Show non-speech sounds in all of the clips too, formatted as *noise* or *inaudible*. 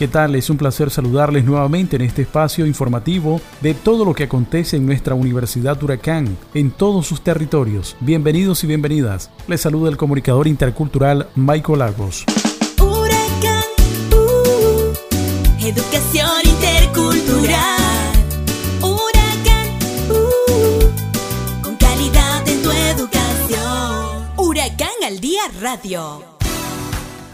¿Qué tal? Es un placer saludarles nuevamente en este espacio informativo de todo lo que acontece en nuestra Universidad Huracán, en todos sus territorios. Bienvenidos y bienvenidas. Les saluda el comunicador intercultural Michael Lagos. Huracán, uh, educación intercultural. Huracán, con calidad en tu educación. Huracán al día radio.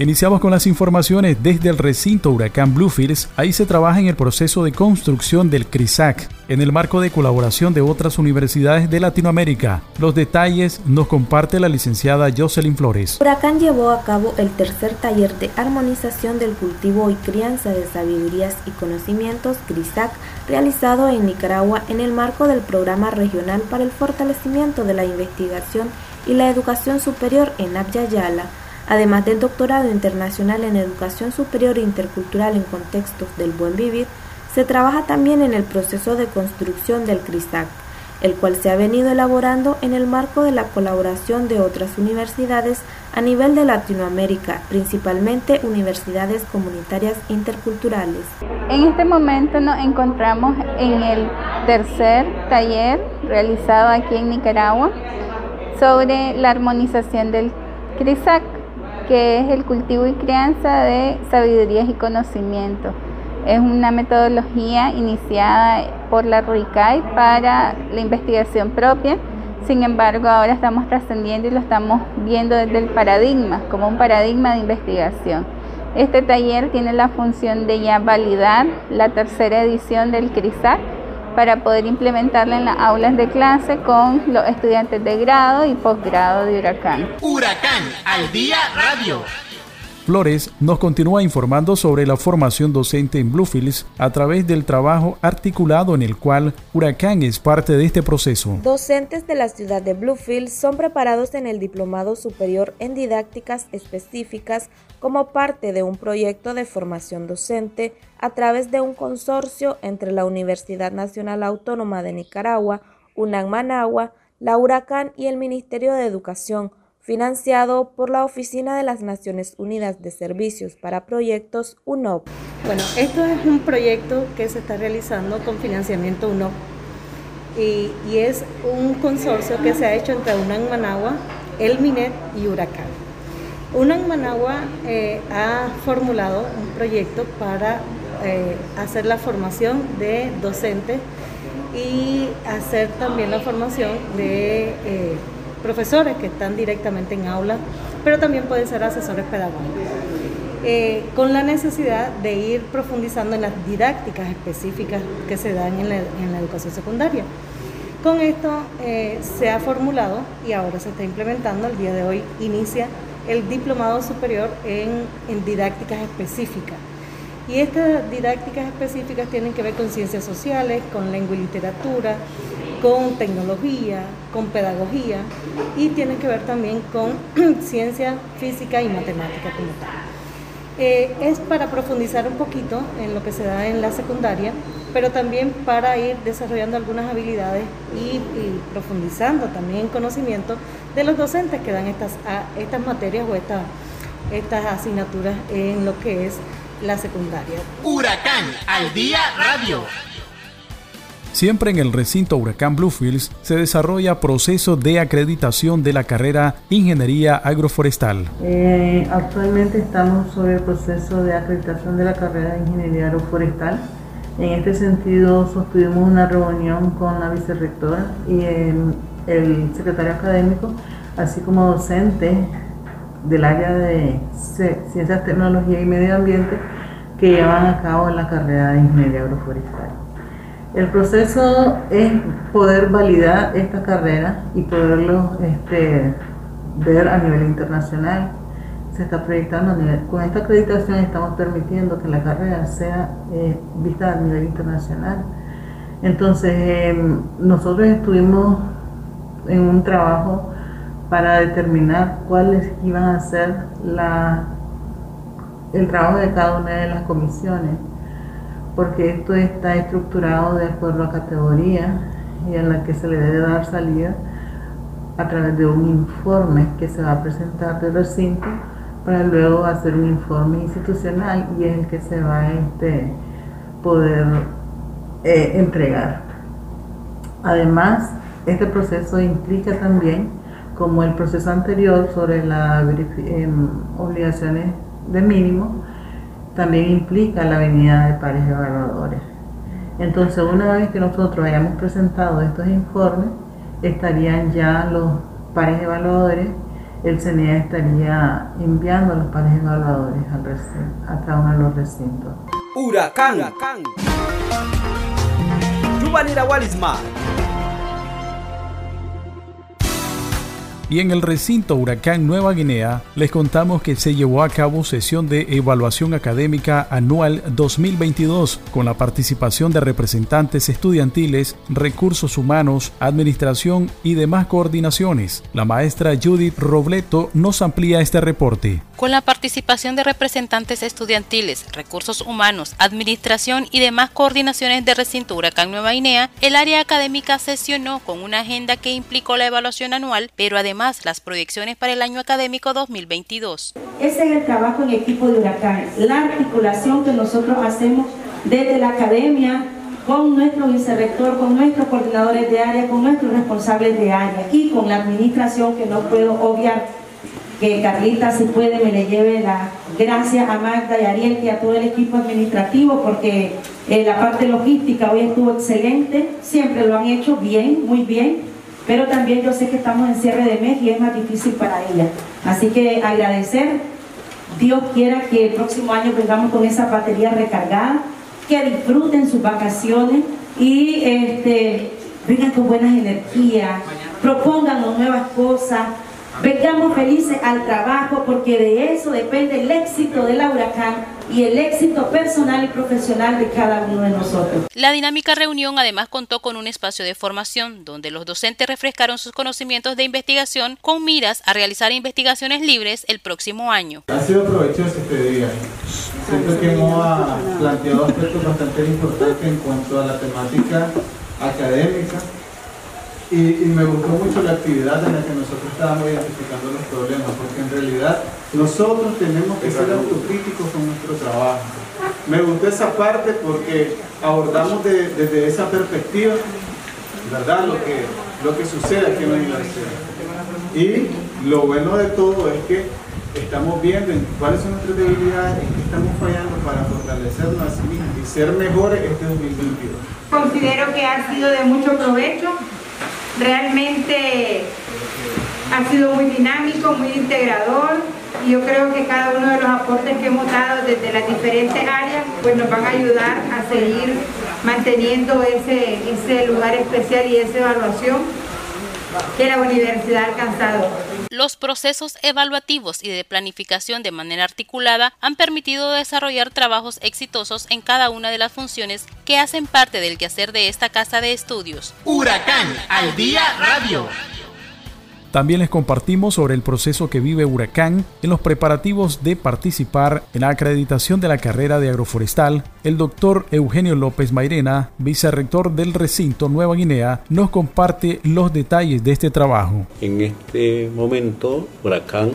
Iniciamos con las informaciones desde el recinto Huracán Bluefields. Ahí se trabaja en el proceso de construcción del CRISAC en el marco de colaboración de otras universidades de Latinoamérica. Los detalles nos comparte la licenciada Jocelyn Flores. Huracán llevó a cabo el tercer taller de armonización del cultivo y crianza de sabidurías y conocimientos CRISAC realizado en Nicaragua en el marco del programa regional para el fortalecimiento de la investigación y la educación superior en Abyayala Además del doctorado internacional en educación superior e intercultural en contextos del buen vivir, se trabaja también en el proceso de construcción del CRISAC, el cual se ha venido elaborando en el marco de la colaboración de otras universidades a nivel de Latinoamérica, principalmente universidades comunitarias interculturales. En este momento nos encontramos en el tercer taller realizado aquí en Nicaragua sobre la armonización del CRISAC que es el cultivo y crianza de sabidurías y conocimiento. Es una metodología iniciada por la RUICAI para la investigación propia. Sin embargo, ahora estamos trascendiendo y lo estamos viendo desde el paradigma, como un paradigma de investigación. Este taller tiene la función de ya validar la tercera edición del CRISAC para poder implementarla en las aulas de clase con los estudiantes de grado y posgrado de Huracán. Huracán al día radio. Flores nos continúa informando sobre la formación docente en Bluefields a través del trabajo articulado en el cual Huracán es parte de este proceso. Docentes de la ciudad de Bluefields son preparados en el Diplomado Superior en Didácticas Específicas como parte de un proyecto de formación docente a través de un consorcio entre la Universidad Nacional Autónoma de Nicaragua, UNAM Managua, la Huracán y el Ministerio de Educación financiado por la Oficina de las Naciones Unidas de Servicios para Proyectos UNOP. Bueno, esto es un proyecto que se está realizando con financiamiento UNOP y, y es un consorcio que se ha hecho entre UNAM Managua, el MINET y Huracán. UNAM Managua eh, ha formulado un proyecto para eh, hacer la formación de docentes y hacer también la formación de eh, profesores que están directamente en aula, pero también pueden ser asesores pedagógicos. Eh, con la necesidad de ir profundizando en las didácticas específicas que se dan en la, educación secundaria. Con esto eh, se ha formulado y ahora se está implementando, el día de hoy inicia el diplomado superior en, en didácticas específicas. Y estas didácticas específicas tienen que ver con ciencias sociales, con lengua y literatura, con tecnología, con pedagogía y tiene que ver también con *clears throat* ciencia física y matemática como tal. Eh, es para profundizar un poquito en lo que se da en la secundaria, pero también para ir desarrollando algunas habilidades y, profundizando también conocimiento de los docentes que dan estas, estas materias o estas, estas asignaturas en lo que es la secundaria. Huracán al día radio. Siempre en el recinto Huracán Bluefields se desarrolla proceso de acreditación de la carrera Ingeniería Agroforestal. Eh, actualmente estamos sobre el proceso de acreditación de la carrera de Ingeniería Agroforestal. En este sentido, sostuvimos una reunión con la vicerrectora y el, el secretario académico, así como docentes del área de Ciencias, Tecnología y Medio Ambiente que llevan a cabo la carrera de Ingeniería Agroforestal. El proceso es poder validar esta carrera y poderlo este, ver a nivel internacional. se está proyectando a nivel, con esta acreditación estamos permitiendo que la carrera sea eh, vista a nivel internacional. Entonces, em, nosotros estuvimos en un trabajo para determinar cuáles iban a ser la, el trabajo de cada una de las comisiones, porque esto está estructurado de acuerdo a categoría y en la que se le debe dar salida a través de un informe que se va a presentar del recinto para luego hacer un informe institucional y es el que se va a este, poder eh, entregar. Además, este proceso implica también, como el proceso anterior sobre las em, obligaciones de mínimo, también implica la venida de pares evaluadores. Entonces, una vez que nosotros hayamos presentado estos informes, estarían ya los pares evaluadores, el CNEA estaría enviando a los pares evaluadores al a cada uno de los recintos. Huracán. Huracán. Y en el recinto Huracán Nueva Guinea les contamos que se llevó a cabo sesión de evaluación académica anual 2022 con la participación de representantes estudiantiles, recursos humanos, administración y demás coordinaciones. La maestra Judith Robleto nos amplía este reporte. Con la participación de representantes estudiantiles, recursos humanos, administración y demás coordinaciones de recinto Huracán Nueva Guinea, el área académica sesionó con una agenda que implicó la evaluación anual, pero además las proyecciones para el año académico 2022. Ese es el trabajo en equipo de Huracán, la articulación que nosotros hacemos desde la academia con nuestro vicerrector, con nuestros coordinadores de área, con nuestros responsables de área y con la administración que no puedo obviar que Carlita si puede me le lleve la gracias a Magda y Ariel y a todo el equipo administrativo porque eh, la parte logística hoy estuvo excelente, siempre lo han hecho bien, muy bien pero también yo sé que estamos en cierre de mes y es más difícil para ella. Así que agradecer, Dios quiera que el próximo año vengamos con esa batería recargada, que disfruten sus vacaciones y este, vengan con buenas energías, propongan nuevas cosas, vengamos felices al trabajo porque de eso depende el éxito de la huracán y el éxito personal y profesional de cada uno de nosotros. La dinámica reunión además contó con un espacio de formación donde los docentes refrescaron sus conocimientos de investigación con miras a realizar investigaciones libres el próximo año. Ha sido provechoso este día. Siento que hemos planteado aspectos bastante importantes en cuanto a la temática académica y, me gustó mucho la actividad en la que nosotros estábamos identificando los problemas, porque en realidad nosotros tenemos que ser autocríticos con nuestro trabajo. Me gustó esa parte porque abordamos desde esa perspectiva, ¿verdad? Lo que, lo que sucede aquí en la universidad. Y lo bueno de todo es que estamos viendo cuáles son nuestras debilidades, en qué estamos fallando para fortalecernos a sí mismos y ser mejores este 2022. Considero que ha sido de mucho provecho Realmente ha sido muy dinámico, muy integrador y yo creo que cada uno de los aportes que hemos dado desde las diferentes áreas pues nos van a ayudar a seguir manteniendo ese, ese lugar especial y esa evaluación que la universidad ha alcanzado. Los procesos evaluativos y de planificación de manera articulada han permitido desarrollar trabajos exitosos en cada una de las funciones que hacen parte del quehacer de esta casa de estudios. Huracán al día radio. También les compartimos sobre el proceso que vive Huracán en los preparativos de participar en la acreditación de la carrera de agroforestal. El doctor Eugenio López Mairena, vicerrector del recinto Nueva Guinea, nos comparte los detalles de este trabajo. En este momento, Huracán,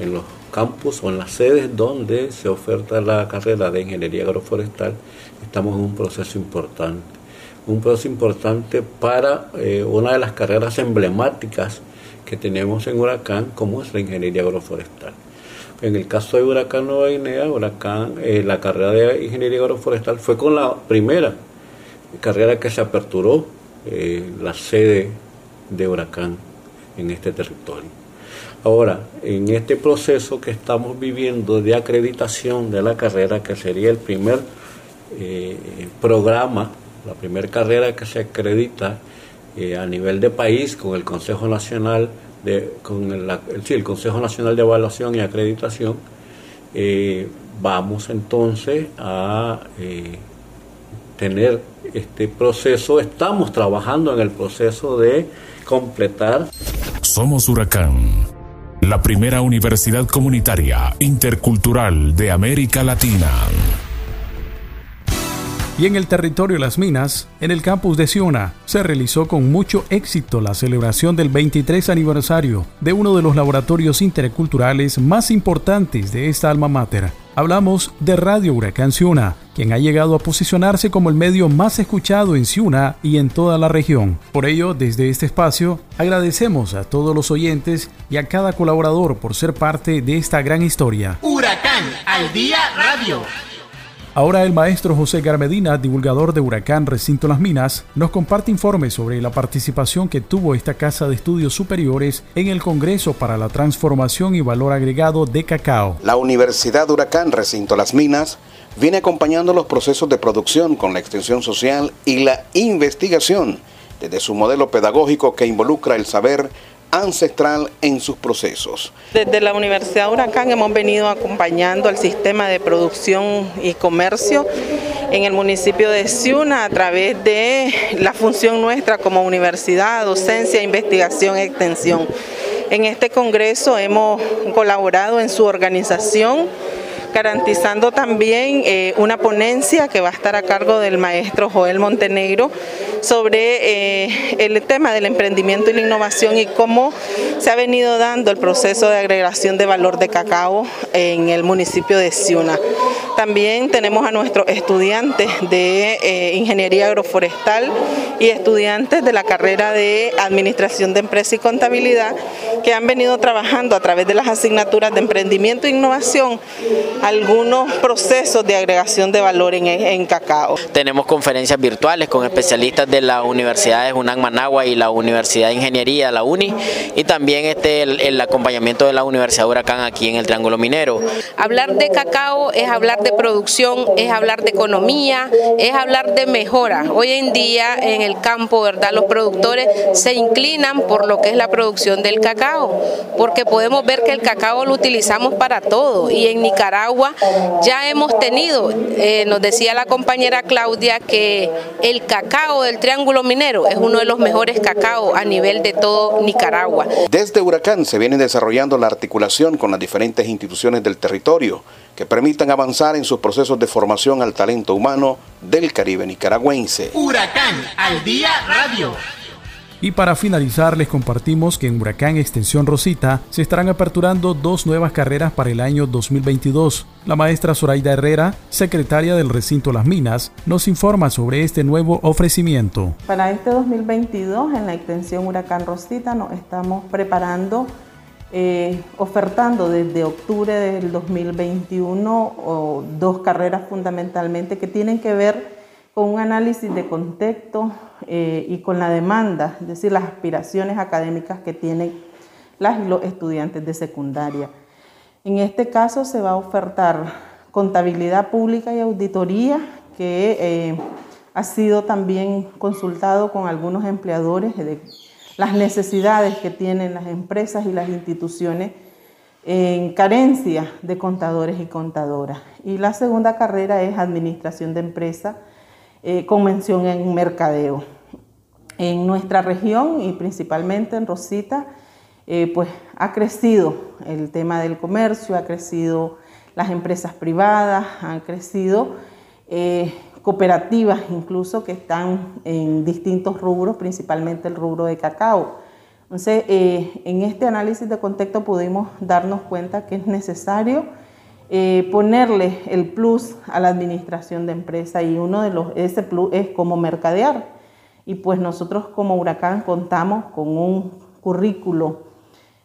en los campus o en las sedes donde se oferta la carrera de ingeniería agroforestal, estamos en un proceso importante. Un proceso importante para eh, una de las carreras emblemáticas que tenemos en Huracán, como es la ingeniería agroforestal. En el caso de Huracán Nueva Guinea, Huracán, eh, la carrera de ingeniería agroforestal fue con la primera carrera que se aperturó eh, la sede de Huracán en este territorio. Ahora, en este proceso que estamos viviendo de acreditación de la carrera, que sería el primer eh, programa, la primera carrera que se acredita a nivel de país con el Consejo Nacional de, con el, el, Consejo Nacional de Evaluación y Acreditación, eh, vamos entonces a eh, tener este proceso, estamos trabajando en el proceso de completar. Somos Huracán, la primera universidad comunitaria intercultural de América Latina. Y en el territorio Las Minas, en el campus de Ciuna, se realizó con mucho éxito la celebración del 23 aniversario de uno de los laboratorios interculturales más importantes de esta alma mater. Hablamos de Radio Huracán Ciuna, quien ha llegado a posicionarse como el medio más escuchado en Ciuna y en toda la región. Por ello, desde este espacio, agradecemos a todos los oyentes y a cada colaborador por ser parte de esta gran historia. Huracán al Día Radio. Ahora el maestro José Garmedina, divulgador de Huracán Recinto Las Minas, nos comparte informes sobre la participación que tuvo esta Casa de Estudios Superiores en el Congreso para la Transformación y Valor Agregado de Cacao. La Universidad Huracán Recinto Las Minas viene acompañando los procesos de producción con la extensión social y la investigación desde su modelo pedagógico que involucra el saber ancestral en sus procesos. Desde la Universidad Huracán hemos venido acompañando al sistema de producción y comercio en el municipio de Ciuna a través de la función nuestra como universidad, docencia, investigación e extensión. En este congreso hemos colaborado en su organización garantizando también eh, una ponencia que va a estar a cargo del maestro Joel Montenegro sobre eh, el tema del emprendimiento y la innovación y cómo se ha venido dando el proceso de agregación de valor de cacao en el municipio de Ciuna. También tenemos a nuestros estudiantes de eh, Ingeniería Agroforestal y estudiantes de la carrera de Administración de Empresa y Contabilidad que han venido trabajando a través de las asignaturas de Emprendimiento e Innovación algunos procesos de agregación de valor en, cacao. Tenemos conferencias virtuales con especialistas de la Universidad de Junán Managua y la Universidad de Ingeniería, la UNI, y también este, el, acompañamiento de la Universidad de Huracán aquí en el Triángulo Minero. Hablar de cacao es hablar de producción, es hablar de economía, es hablar de mejora. Hoy en día en el campo, ¿verdad? Los productores se inclinan por lo que es la producción del cacao, porque podemos ver que el cacao lo utilizamos para todo y en Nicaragua ya hemos tenido, eh, nos decía la compañera Claudia, que el cacao del Triángulo Minero es uno de los mejores cacao a nivel de todo Nicaragua. Desde Huracán se viene desarrollando la articulación con las diferentes instituciones del territorio que permitan avanzar en sus procesos de formación al talento humano del Caribe nicaragüense. Huracán al día radio. Y para finalizar les compartimos que en Huracán Extensión Rosita se estarán aperturando dos nuevas carreras para el año 2022. La maestra Zoraida Herrera, secretaria del recinto Las Minas, nos informa sobre este nuevo ofrecimiento. Para este 2022 en la Extensión Huracán Rosita nos estamos preparando eh, ofertando desde octubre del 2021 dos carreras fundamentalmente que tienen que ver con un análisis de contexto eh, y con la demanda, es decir, las aspiraciones académicas que tienen los estudiantes de secundaria. En este caso se va a ofertar contabilidad pública y auditoría, que eh, ha sido también consultado con algunos empleadores de las necesidades que tienen las empresas y las instituciones en carencia de contadores y contadoras. Y la segunda carrera es administración de empresas eh, convención en mercadeo. En nuestra región y principalmente en Rosita, eh, pues ha crecido el tema del comercio, ha crecido las empresas privadas, han crecido eh, cooperativas incluso que están en distintos rubros, principalmente el rubro de cacao. Entonces, en este análisis de contexto pudimos darnos cuenta que es necesario eh, ponerle el plus a la administración de empresa y uno de los, ese plus es cómo mercadear. Y pues nosotros como Huracán contamos con un currículo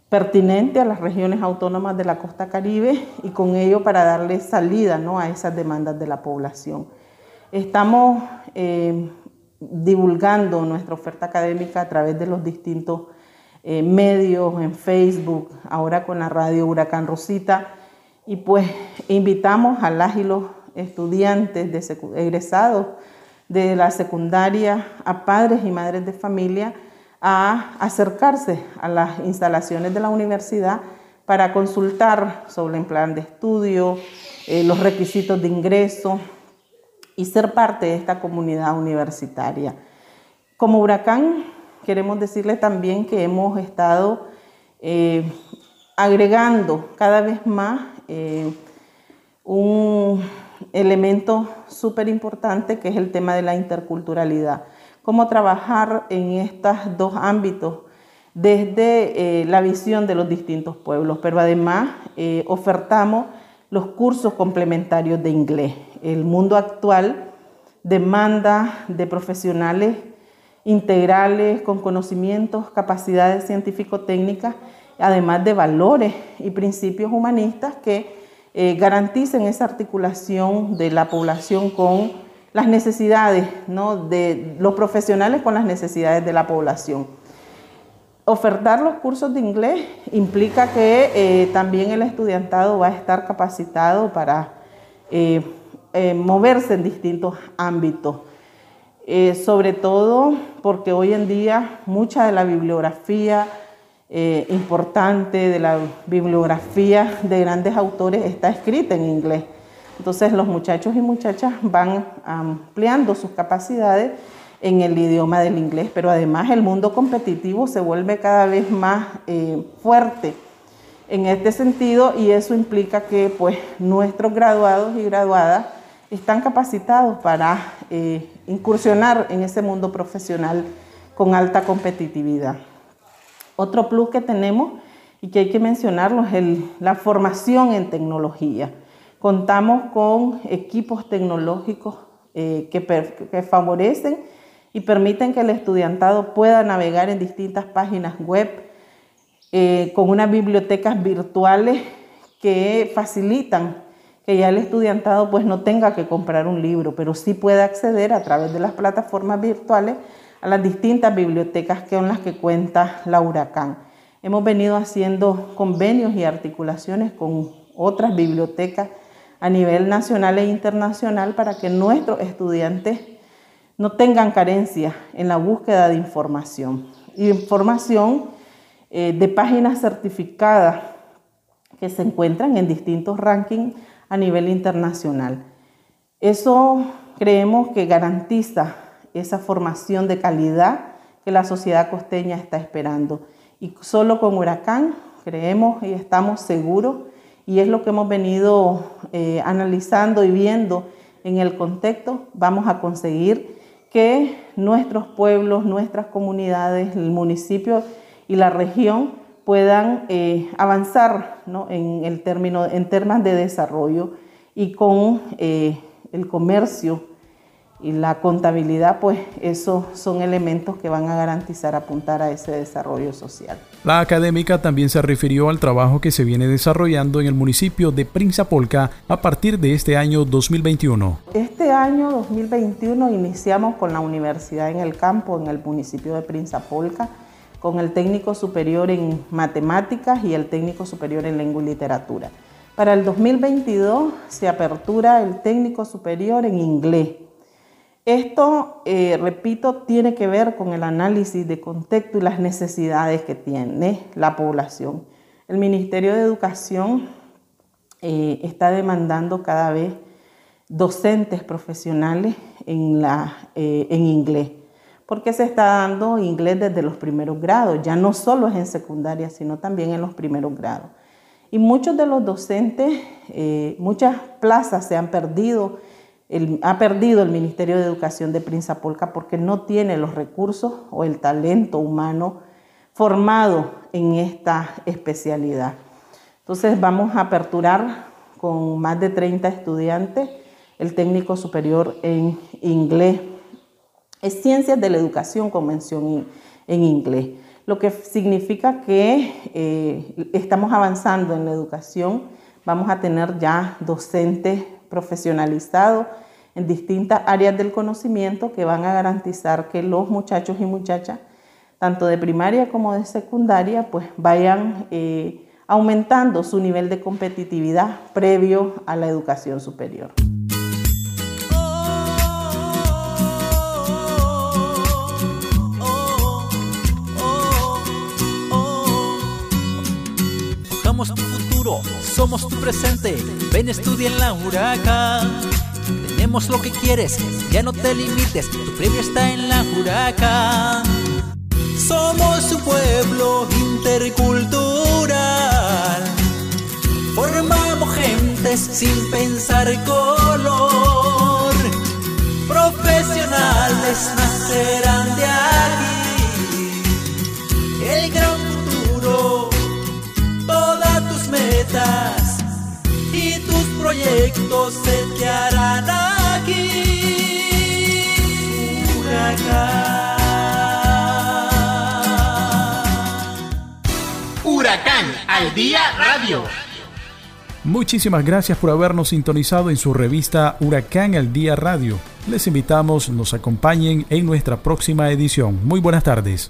pertinente a las regiones autónomas de la costa caribe y con ello para darle salida ¿no? a esas demandas de la población. Estamos eh, divulgando nuestra oferta académica a través de los distintos eh, medios, en Facebook, ahora con la radio Huracán Rosita, y pues invitamos a las y los estudiantes de egresados de la secundaria, a padres y madres de familia, a acercarse a las instalaciones de la universidad para consultar sobre el plan de estudio, eh, los requisitos de ingreso y ser parte de esta comunidad universitaria. Como huracán, queremos decirle también que hemos estado eh, agregando cada vez más eh, un elemento súper importante que es el tema de la interculturalidad. Cómo trabajar en estos dos ámbitos desde eh, la visión de los distintos pueblos, pero además eh, ofertamos los cursos complementarios de inglés. El mundo actual demanda de profesionales integrales con conocimientos, capacidades científico-técnicas, además de valores y principios humanistas que eh, garanticen esa articulación de la población con las necesidades, ¿no? de los profesionales con las necesidades de la población. Ofertar los cursos de inglés implica que eh, también el estudiantado va a estar capacitado para eh, moverse en distintos ámbitos. sobre todo porque hoy en día mucha de la bibliografía, eh, importante de la bibliografía de grandes autores está escrita en inglés. Entonces los muchachos y muchachas van ampliando sus capacidades en el idioma del inglés, pero además el mundo competitivo se vuelve cada vez más eh, fuerte en este sentido y eso implica que pues nuestros graduados y graduadas están capacitados para eh, incursionar en ese mundo profesional con alta competitividad. Otro plus que tenemos y que hay que mencionarlo es la formación en tecnología. Contamos con equipos tecnológicos eh, que, favorecen y permiten que el estudiantado pueda navegar en distintas páginas web eh, con unas bibliotecas virtuales que facilitan que ya el estudiantado pues no tenga que comprar un libro, pero sí pueda acceder a través de las plataformas virtuales a las distintas bibliotecas con las que cuenta la Huracán. Hemos venido haciendo convenios y articulaciones con otras bibliotecas a nivel nacional e internacional para que nuestros estudiantes no tengan carencia en la búsqueda de información. Información eh, de páginas certificadas que se encuentran en distintos rankings a nivel internacional. Eso creemos que garantiza esa formación de calidad que la sociedad costeña está esperando. Y solo con Huracán creemos y estamos seguros, y es lo que hemos venido eh, analizando y viendo en el contexto, vamos a conseguir que nuestros pueblos, nuestras comunidades, el municipio y la región puedan eh, avanzar en, el término, en temas de desarrollo y con eh, el comercio y la contabilidad, pues esos son elementos que van a garantizar apuntar a ese desarrollo social. La académica también se refirió al trabajo que se viene desarrollando en el municipio de Prinzapolca a partir de este año 2021. Este año 2021 iniciamos con la universidad en el campo en el municipio de Prinzapolca con el técnico superior en matemáticas y el técnico superior en lengua y literatura. Para el 2022 se apertura el técnico superior en inglés esto, eh, repito, tiene que ver con el análisis de contexto y las necesidades que tiene la población. El Ministerio de Educación eh, está demandando cada vez docentes profesionales en, la, eh, en inglés, porque se está dando inglés desde los primeros grados, ya no solo es en secundaria, sino también en los primeros grados. Y muchos de los docentes, muchas plazas se han perdido ha perdido el Ministerio de Educación de Prinzapolca porque no tiene los recursos o el talento humano formado en esta especialidad. Entonces vamos a aperturar con más de 30 estudiantes el técnico superior en inglés. Es ciencias de la educación con mención en inglés, lo que significa que eh, estamos avanzando en la educación, vamos a tener ya docentes profesionalizados en distintas áreas del conocimiento que van a garantizar que los muchachos y muchachas, tanto de primaria como de secundaria, pues vayan eh, aumentando su nivel de competitividad previo a la educación superior. Somos tu presente, ven estudia en la Huracán. Tenemos lo que quieres, ya no te limites, tu premio está en la Huracán. Somos un pueblo intercultural. Formamos gentes sin pensar color. Profesionales nacerán de proyectos se te harán aquí. Huracán. Huracán al Día Radio. Muchísimas gracias por habernos sintonizado en su revista Huracán al Día Radio. Les invitamos, nos acompañen en nuestra próxima edición. Muy buenas tardes.